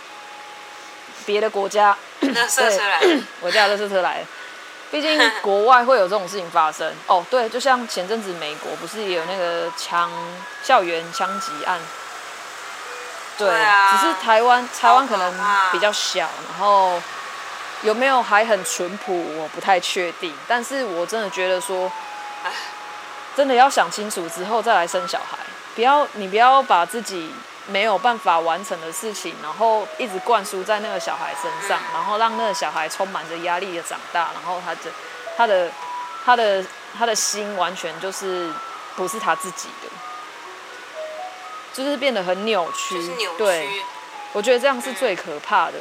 S1: 别的国家，对，我家的垃圾车来了。毕竟 [LAUGHS] 国外会有这种事情发生。哦，对，就像前阵子美国不是也有那个枪校园枪击案？对啊，只是台湾台湾可能比较小，然后有没有还很淳朴，我不太确定。但是我真的觉得说，真的要想清楚之后再来生小孩，不要你不要把自己。没有办法完成的事情，然后一直灌输在那个小孩身上，然后让那个小孩充满着压力的长大，然后他的他的他的他的心完全就是不是他自己的，就是变得很扭曲。
S2: 就是扭曲。
S1: 对，我觉得这样是最可怕的。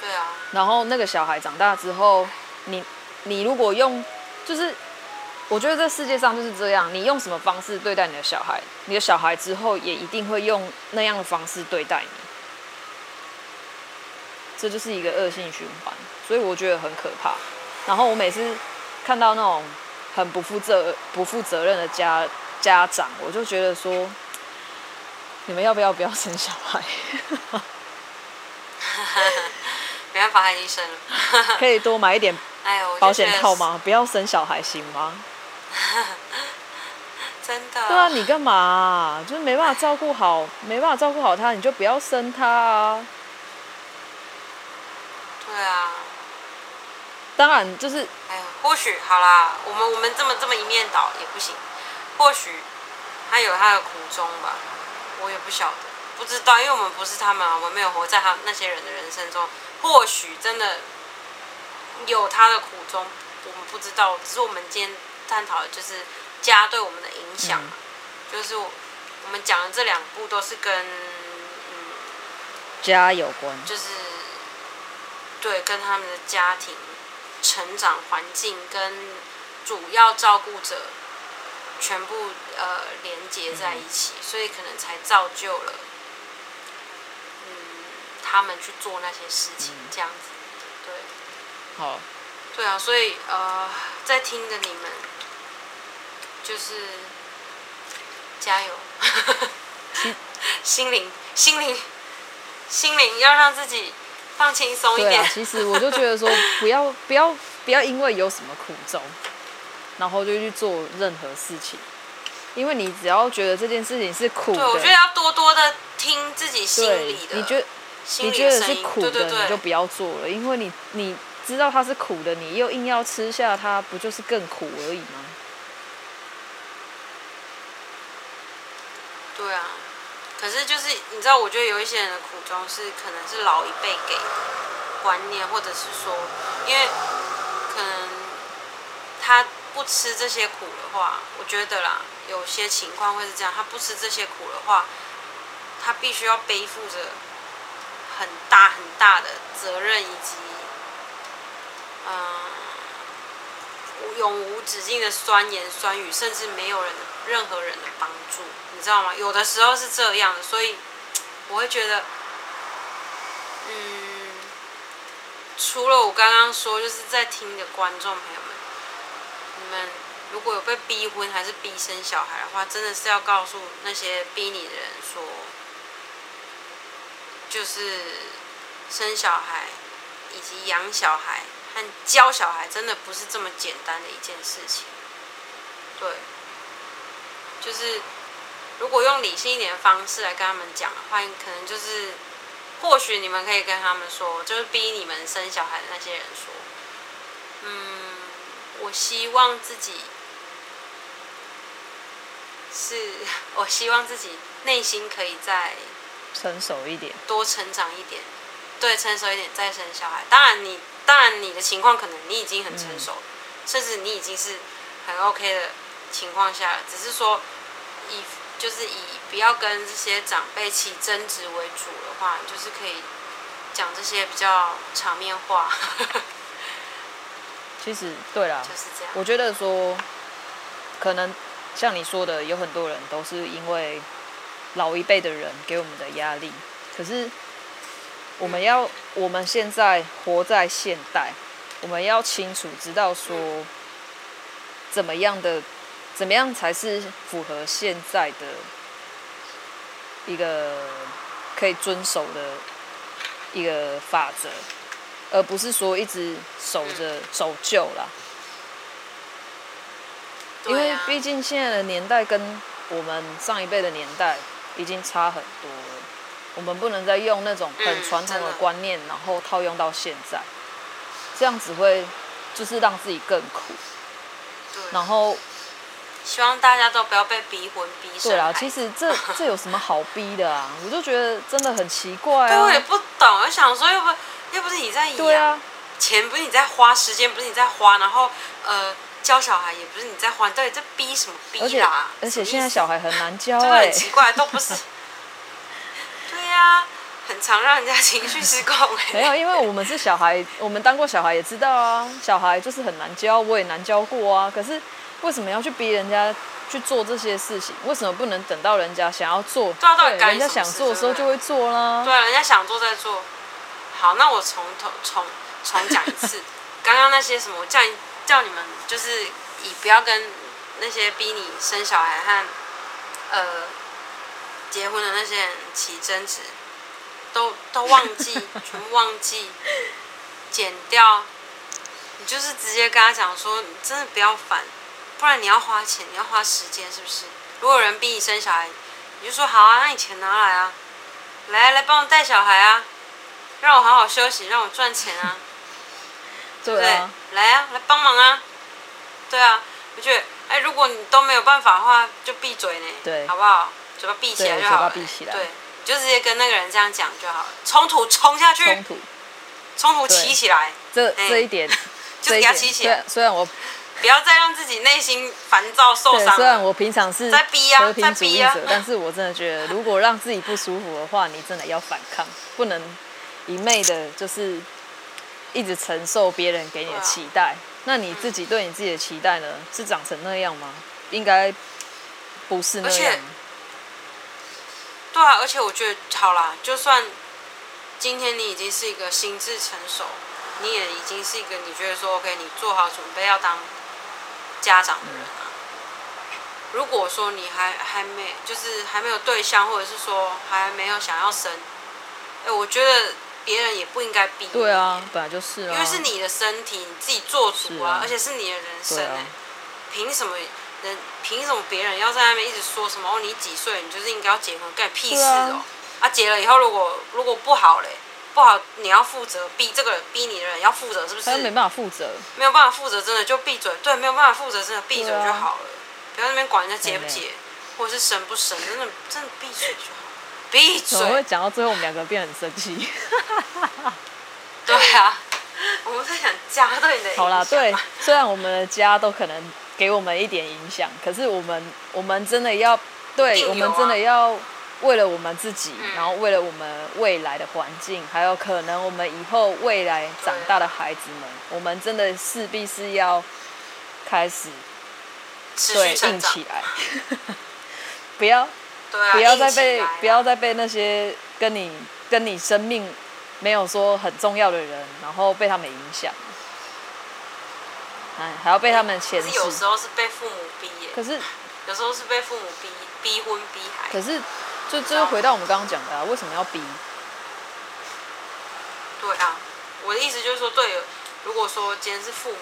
S2: 对啊。
S1: 然后那个小孩长大之后，你你如果用就是我觉得这世界上就是这样，你用什么方式对待你的小孩，你的小孩之后也一定会用那样的方式对待你，这就是一个恶性循环，所以我觉得很可怕。然后我每次看到那种很不负责、不负责任的家家长，我就觉得说，你们要不要不要生小孩？[LAUGHS]
S2: 没办法，他已经生了。
S1: 可以多买一点保险套吗？不要生小孩行吗？[LAUGHS]
S2: 真的？
S1: 对啊，你干嘛啊？就是没办法照顾好，没办法照顾好他，你就不要生他啊。
S2: 对啊。
S1: 当然，就是
S2: 哎呀，或许好啦，我们我们这么这么一面倒也不行。或许他有他的苦衷吧，我也不晓得，不知道，因为我们不是他们啊，我们没有活在他那些人的人生中。或许真的有他的苦衷，我们不知道。只是我们今天探讨的就是家对我们的影响，嗯、就是我们讲的这两部都是跟嗯
S1: 家有关，
S2: 就是对跟他们的家庭。成长环境跟主要照顾者全部呃连接在一起，所以可能才造就了嗯他们去做那些事情这样子，对，
S1: 好，
S2: 对啊，所以呃在听着你们就是加油，[LAUGHS] 心灵心灵心灵要让自己。放轻松一点。对啊，
S1: 其实我就觉得说，[LAUGHS] 不要不要不要因为有什么苦衷，然后就去做任何事情。因为你只要觉得这件事情是苦的，
S2: 对，我觉得要多多的听自己心里的。
S1: 你觉得你觉得是苦的，对对对，你就不要做了。因为你你知道它是苦的，你又硬要吃下它，不就是更苦而已吗？
S2: 对啊。可是就是你知道，我觉得有一些人的苦衷是可能是老一辈给的观念，或者是说，因为可能他不吃这些苦的话，我觉得啦，有些情况会是这样，他不吃这些苦的话，他必须要背负着很大很大的责任，以及嗯、永无止境的酸言酸语，甚至没有人任何人的帮助。知道吗？有的时候是这样的，所以我会觉得，嗯，除了我刚刚说，就是在听的观众朋友们，你们如果有被逼婚还是逼生小孩的话，真的是要告诉那些逼你的人说，就是生小孩以及养小孩和教小孩，真的不是这么简单的一件事情。对，就是。如果用理性一点的方式来跟他们讲的话，可能就是，或许你们可以跟他们说，就是逼你们生小孩的那些人说，嗯，我希望自己是，[LAUGHS] 我希望自己内心可以再
S1: 成熟一点，
S2: 多成长一点，对，成熟一点再生小孩。当然你，当然你的情况可能你已经很成熟，嗯、甚至你已经是很 OK 的情况下了，只是说以。就是以不要跟这些长辈起争执为主的话，就是可以讲这些比较场面话。[LAUGHS]
S1: 其实对啦，
S2: 就是这样。
S1: 我觉得说，可能像你说的，有很多人都是因为老一辈的人给我们的压力。可是我们要，我们现在活在现代，我们要清楚知道说，怎么样的。怎么样才是符合现在的一个可以遵守的一个法则，而不是说一直守着守旧啦。因为毕竟现在的年代跟我们上一辈的年代已经差很多了，我们不能再用那种很传统的观念，然后套用到现在，这样只会就是让自己更苦。然后。
S2: 希望大家都不要被逼婚逼生。
S1: 对啊，其实这这有什么好逼的啊？我就觉得真的很奇怪啊。
S2: 对，我也不懂，我想说，又不又不是你在养，对啊，钱不是你在花，时间不是你在花，然后呃教小孩也不是你在花，到底在逼什么逼啦？而且，
S1: 而且现在小孩很难教，
S2: 真的很奇怪，都不是。[LAUGHS] 对呀、啊，很常让人家情绪失控。
S1: 没有，因为我们是小孩，我们当过小孩也知道啊，小孩就是很难教，我也难教过啊。可是。为什么要去逼人家去做这些事情？为什么不能等到人家想要做，
S2: 对啊，对，
S1: 人家想做的时候就会做啦？
S2: 对，人家想做再做。好，那我从头重重讲一次，[LAUGHS] 刚刚那些什么，我叫你叫你们就是以不要跟那些逼你生小孩和呃结婚的那些人起争执，都都忘记，全部忘记，剪掉。你就是直接跟他讲说，你真的不要烦，不然你要花钱，你要花时间，是不是？如果有人逼你生小孩，你就说好啊，那你钱拿来啊，来来帮我带小孩啊，让我好好休息，让我赚钱 [LAUGHS] 啊，对不对？来啊，来帮忙啊，对啊，我觉得，哎，如果你都没有办法的话，就闭嘴呢，
S1: 对，
S2: 好不好？嘴巴闭起来就好了，对，你就直接跟那个人这样讲就好了，冲突冲下去，冲突，冲突起起来，
S1: 这 [LAUGHS] 这一点。
S2: 就给他起起来。
S1: 虽然我
S2: 不要再让自己内心烦躁受伤。
S1: 虽然我平常是
S2: 在逼啊，
S1: 和平主义者，但是我真的觉得，如果让自己不舒服的话，你真的要反抗，不能一昧的，就是一直承受别人给你的期待。那你自己对你自己的期待呢？是长成那样吗？应该不是那样。
S2: 对啊，而且我觉得好啦，就算今天你已经是一个心智成熟。你也已经是一个你觉得说 OK，你做好准备要当家长的人啊。如果说你还还没就是还没有对象，或者是说还没有想要生，哎，我觉得别人也不应该逼你。
S1: 对啊，本来就是啊。
S2: 因为是你的身体，你自己做主啊，而且是你的人生哎，凭什么人凭什么别人要在那边一直说什么哦？你几岁你就是应该要结婚，干屁事哦！啊，结了以后如果如果不好嘞？不好，你要负责，逼这个人逼你的人要负责，是不是？
S1: 他没办法负责，没
S2: 有办法负责，真的就闭嘴。对，没有办法负责，真的闭嘴就好了，啊、不要那边管人家结不结，或者是神不神，真的真的闭嘴就好，闭嘴。
S1: 怎么会讲到最后，我们两个变很生气？
S2: 对啊，我们在想家对你的。
S1: 好啦，对，虽然我们的家都可能给我们一点影响，可是我们我们真的要，对，我们真的要。为了我们自己，然后为了我们未来的环境，还有可能我们以后未来长大的孩子们，我们真的势必是要开始对硬起来，[LAUGHS] 不要啊不要再被不要再被那些跟你跟你生命没有说很重要的人，然后被他们影响，哎，还要被他们牵制。
S2: 有时候是被父母逼耶，
S1: 可是
S2: 有时候是被父母逼逼婚逼孩，
S1: 可是。就就回到我们刚刚讲的啊，为什么要逼？
S2: 对啊，我的意思就是说，对，如果说今天是父母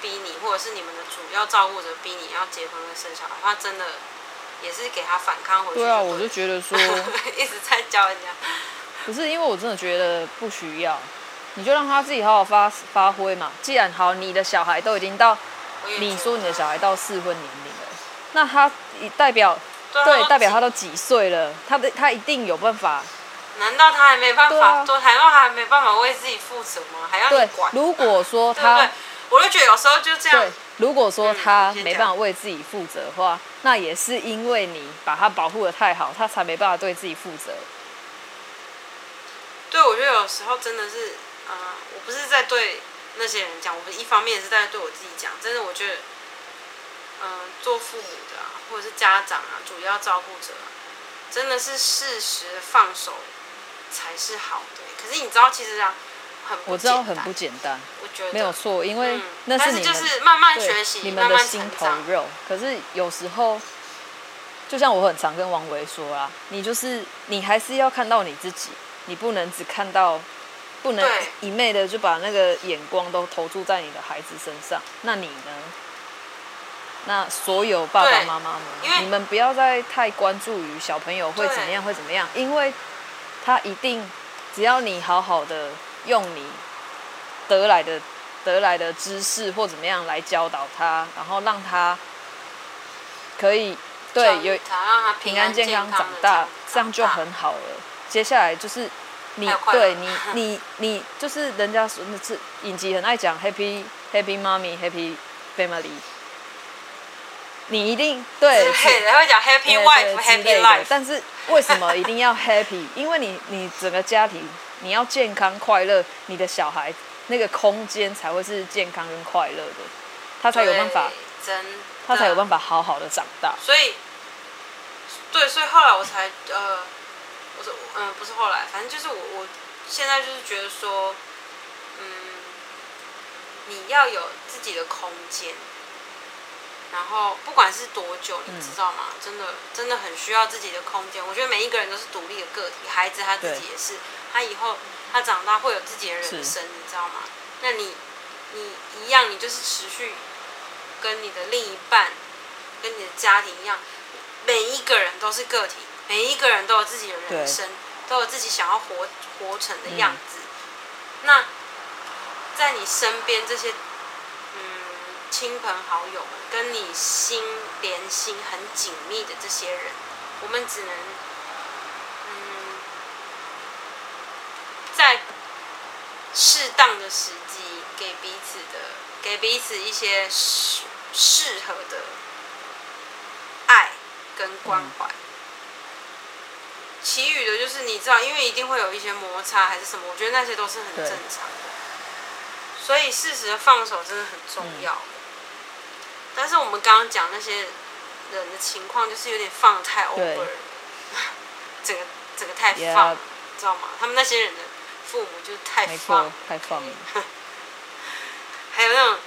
S2: 逼你，或者是你们的主要照顾者逼你要结婚跟生小孩，他真的也是给他反抗回去。对
S1: 啊，我就觉得说 [LAUGHS]
S2: 一直在教人家。[LAUGHS]
S1: 不是因为我真的觉得不需要，你就让他自己好好发发挥嘛。既然好，你的小孩都已经到，你说你的小孩到适婚年龄了，那他代表。对，代表他都几岁了，他的他一定有办法。
S2: 难道他还没办法？做难道他还没办法为自己负责吗？还要你管？
S1: 如果说他，
S2: 对对，我就觉得有时候就这样。
S1: 对，如果说他没办法为自己负责的话，那也是因为你把他保护的太好，他才没办法对自己负责。
S2: 对，我觉得有时候真的是，呃，我不是在对那些人讲，我一方面也是在对我自己讲。真的，我觉得，嗯、呃，做父母的啊。或者是家长啊，主要照顾者，真的是适时放手才是好的。可是你知道，其实啊，很
S1: 我知道很不简单，
S2: 我觉得
S1: 没有错，因为那是你们
S2: 就是慢慢学习，
S1: 你们的心头肉。可是有时候，就像我很常跟王维说啊，你就是你还是要看到你自己，你不能只看到，不能一昧的就把那个眼光都投注在你的孩子身上。那你呢？那所有爸爸妈妈们，你们不要再太关注于小朋友会怎么样，会怎么样，因为他一定，只要你好好的用你得来的得来的知识或怎么样来教导他，然后让他可以对有平安健康长大，这样就很好了。接下来就是你对你 [LAUGHS] 你你就是人家说那是影集很爱讲 happy happy mommy happy family。你一定对，
S2: 对，会讲 happy wife happy life，
S1: 但是为什么一定要 happy？[LAUGHS] 因为你你整个家庭你要健康快乐，你的小孩那个空间才会是健康跟快乐的，他才有办法。
S2: 真
S1: 他才有办法好好的长大。
S2: 所以，对，所以后来我才呃，我说嗯、呃，不是后来，反正就是我我现在就是觉得说，嗯，你要有自己的空间。然后不管是多久，你知道吗？嗯、真的真的很需要自己的空间。我觉得每一个人都是独立的个体，孩子他自己也是，他以后他长大会有自己的人生，你知道吗？那你你一样，你就是持续跟你的另一半、跟你的家庭一样，每一个人都是个体，每一个人都有自己的人生，都有自己想要活活成的样子。嗯、那在你身边这些。亲朋好友们跟你心连心很紧密的这些人，我们只能，嗯，在适当的时机给彼此的，给彼此一些适适合的爱跟关怀。其余的就是你知道，因为一定会有一些摩擦还是什么，我觉得那些都是很正常的。所以适时的放手真的很重要。嗯但是我们刚刚讲那些人的情况，就是有点放太 over 了，整个整个太放，yeah. 知道吗？他们那些人的父母就是太放，
S1: 太放了。[LAUGHS]
S2: 还有那种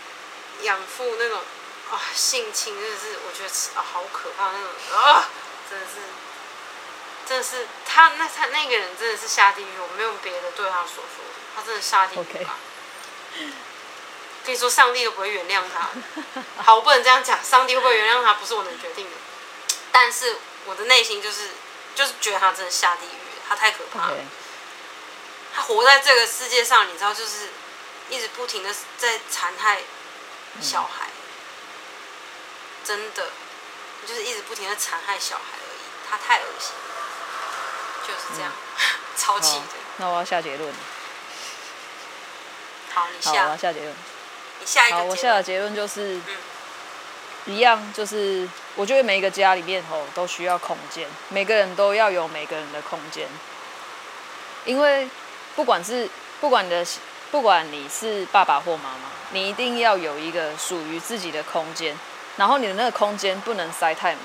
S2: 养父那种啊、哦，性侵真的是，我觉得啊、哦，好可怕那种啊、哦，真的是，真的是他那他那个人真的是下地狱，我没有别的对他所说，他真的下地狱啊。Okay. 可以说上帝都不会原谅他，好，我不能这样讲，上帝会不会原谅他不是我能决定的，但是我的内心就是就是觉得他真的下地狱，他太可怕了。他活在这个世界上，你知道，就是一直不停的在残害小孩，嗯、真的就是一直不停的残害小孩而已，他太恶心了，就是这样，嗯、[LAUGHS] 超气的。
S1: 那我要下结论。
S2: 好，你下。
S1: 好，我要下结论。
S2: 好，
S1: 我下的结论就是，一样，就是我觉得每一个家里面吼都需要空间，每个人都要有每个人的空间，因为不管是不管你的不管你是爸爸或妈妈，你一定要有一个属于自己的空间，然后你的那个空间不能塞太满，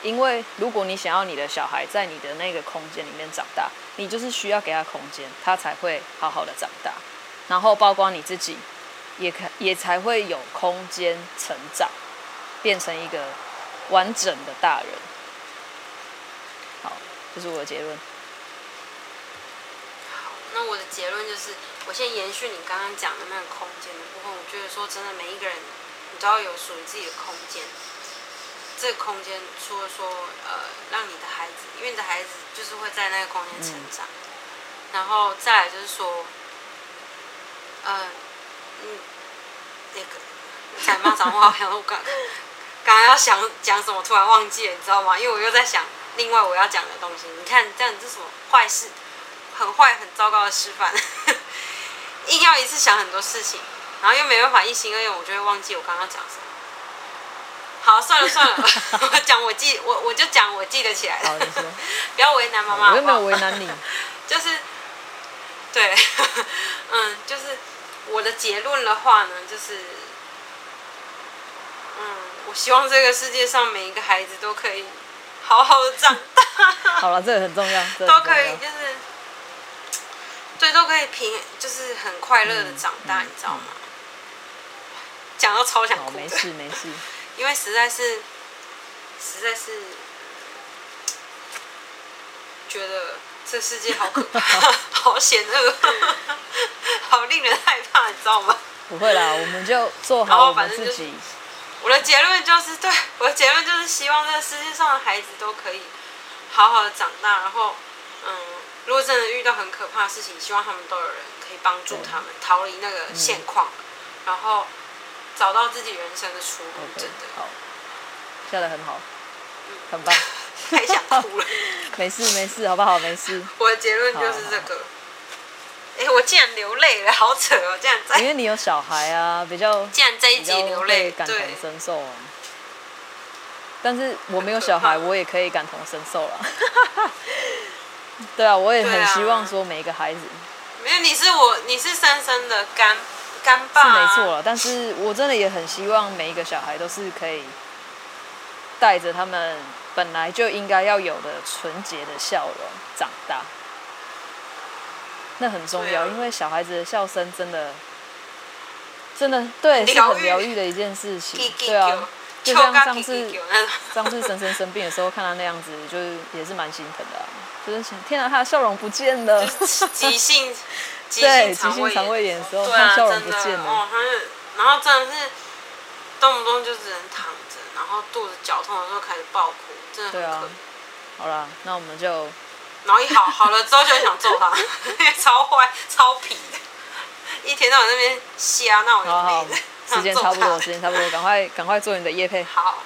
S1: 因为如果你想要你的小孩在你的那个空间里面长大，你就是需要给他空间，他才会好好的长大，然后包括你自己。也可也才会有空间成长，变成一个完整的大人。好，这是我的结论。
S2: 好，那我的结论就是，我先延续你刚刚讲的那个空间的部分。我觉得说真的，每一个人你都要有属于自己的空间。这个空间除了说呃，让你的孩子，因为你的孩子就是会在那个空间成长，嗯、然后再来就是说，呃。嗯，那个想骂脏话，然后我刚刚刚要想讲什么，突然忘记了，你知道吗？因为我又在想另外我要讲的东西。你看这样子是什么坏事？很坏、很糟糕的示范。[LAUGHS] 硬要一次想很多事情，然后又没办法一心二用，我就会忘记我刚刚讲什么。好，算了算了，[LAUGHS] 我讲我记，我我就讲我记得起来的。不要为难妈妈。
S1: 我又没有为难你。[LAUGHS]
S2: 就是，对，嗯，就是。我的结论的话呢，就是，嗯，我希望这个世界上每一个孩子都可以好好的长大。[LAUGHS]
S1: 好了，这个很重要，[LAUGHS] 重要
S2: 都可以就是，对，都可以平，就是很快乐的长大，嗯、你知道吗？讲、嗯、到超想哭的。
S1: 没事没事。[LAUGHS]
S2: 因为实在是，实在是觉得这世界好可怕，[LAUGHS] 好险恶。[LAUGHS] 好令人害怕，你知道吗？
S1: 不会啦，我们就做好我们自己。
S2: 就是、我的结论就是，对，我的结论就是希望这个世界上的孩子都可以好好的长大。然后，嗯，如果真的遇到很可怕的事情，希望他们都有人可以帮助他们逃离那个现况、嗯，然后找到自己人生的出路。Okay, 真的，
S1: 好，笑得很好，很棒。[LAUGHS]
S2: 太想哭了。
S1: 没事没事，好不好？没事。
S2: 我的结论就是这个。哎、欸，我竟然流泪了，好扯哦！这样在，
S1: 因为你有小孩啊，比较
S2: 竟然这一集流泪，
S1: 感同身受啊。但是我没有小孩，我也可以感同身受了。[LAUGHS] 对啊，我也很希望说每一个孩子。
S2: 没有，你是我，你是三生的干干爸、啊。
S1: 是没错了，但是我真的也很希望每一个小孩都是可以带着他们本来就应该要有的纯洁的笑容长大，那很重要，啊、因为小孩子的笑声真的，真的对是很疗愈的一件事情，对啊，就像上次 [LAUGHS] 上次婶婶生病的时候，看他那样子，就是也是蛮心疼的、啊，就是天啊，他的笑容不见了，
S2: 急性，[LAUGHS]
S1: 对，急性肠胃炎。的时候，他笑容不见了，
S2: 哦，他是，然后真的是动不动就只能躺着，然后肚子绞痛的时候开始爆哭，对啊，
S1: 好了，那我们就。
S2: 然后一好好了之后就想揍他，[LAUGHS] 超坏超皮的，一天到晚那边瞎闹。
S1: 好好，时间差不多，时间差不多，赶快赶快做你的夜配。
S2: 好。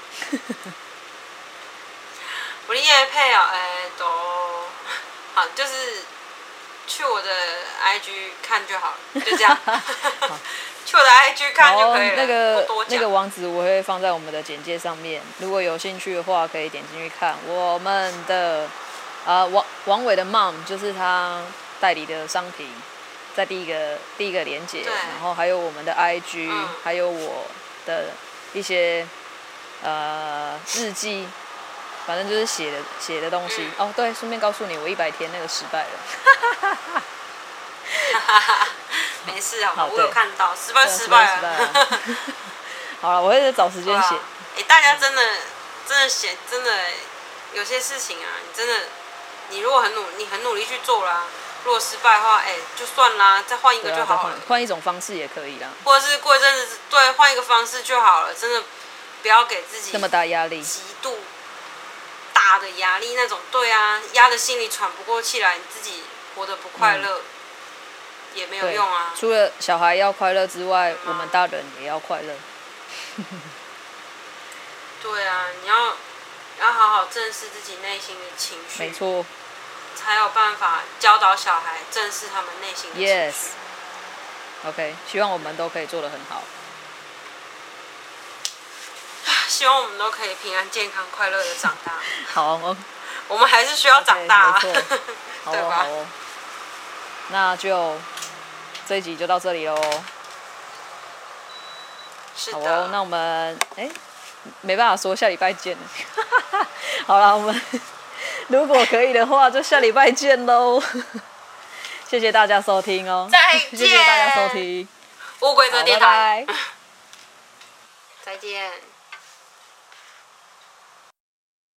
S2: 我的叶配啊，哎、欸，都好，就是去我的 IG 看就好了，就这样。[LAUGHS] [LAUGHS] 好去我的 IG 看就可以了。
S1: 那个那个网址我会放在我们的简介上面，如果有兴趣的话，可以点进去看我们的。啊，王王伟的 mom 就是他代理的商品，在第一个第一个连接，然后还有我们的 IG，、嗯、还有我的一些呃日记，反正就是写的写的东西。嗯、哦，对，顺便告诉你，我一百天那个失败了。[LAUGHS] [LAUGHS]
S2: 没事啊，我有看到失败失败了。[LAUGHS]
S1: 好了，我会找时间写。
S2: 哎、欸，大家真的真的写真的有些事情啊，你真的。你如果很努，你很努力去做啦，如果失败的话，哎、欸，就算啦，再换一个就好了。
S1: 换、啊、一种方式也可以啦。
S2: 或者是过一阵子，对，换一个方式就好了。真的，不要给自己
S1: 那么大压力，
S2: 极度大的压力那种。对啊，压得心里喘不过气来，你自己活得不快乐、嗯，也没有用啊。
S1: 除了小孩要快乐之外，我们大人也要快乐。[LAUGHS]
S2: 对啊，你要。要好好正视自己内心的情绪，
S1: 没错，
S2: 才有办法教导小孩正视他们内心的情绪。
S1: Yes，OK，希望我们都可以做得很好。[SIGHS]
S2: 希望我们都可以平安、健康、快乐的长大。[LAUGHS]
S1: 好，我
S2: 我们还是需要长大 [LAUGHS] 对吧？好哦，好哦，
S1: 那就这一集就到这里喽。
S2: 是。
S1: 好哦，那我们哎。没办法说下礼拜见了，[LAUGHS] 好了，我们 [LAUGHS] 如果可以的话，就下礼拜见喽。[LAUGHS] 谢谢大家收听哦，
S2: 再见，
S1: 谢谢大家收听，
S2: 乌龟的电台，
S1: 拜拜，
S2: 再见。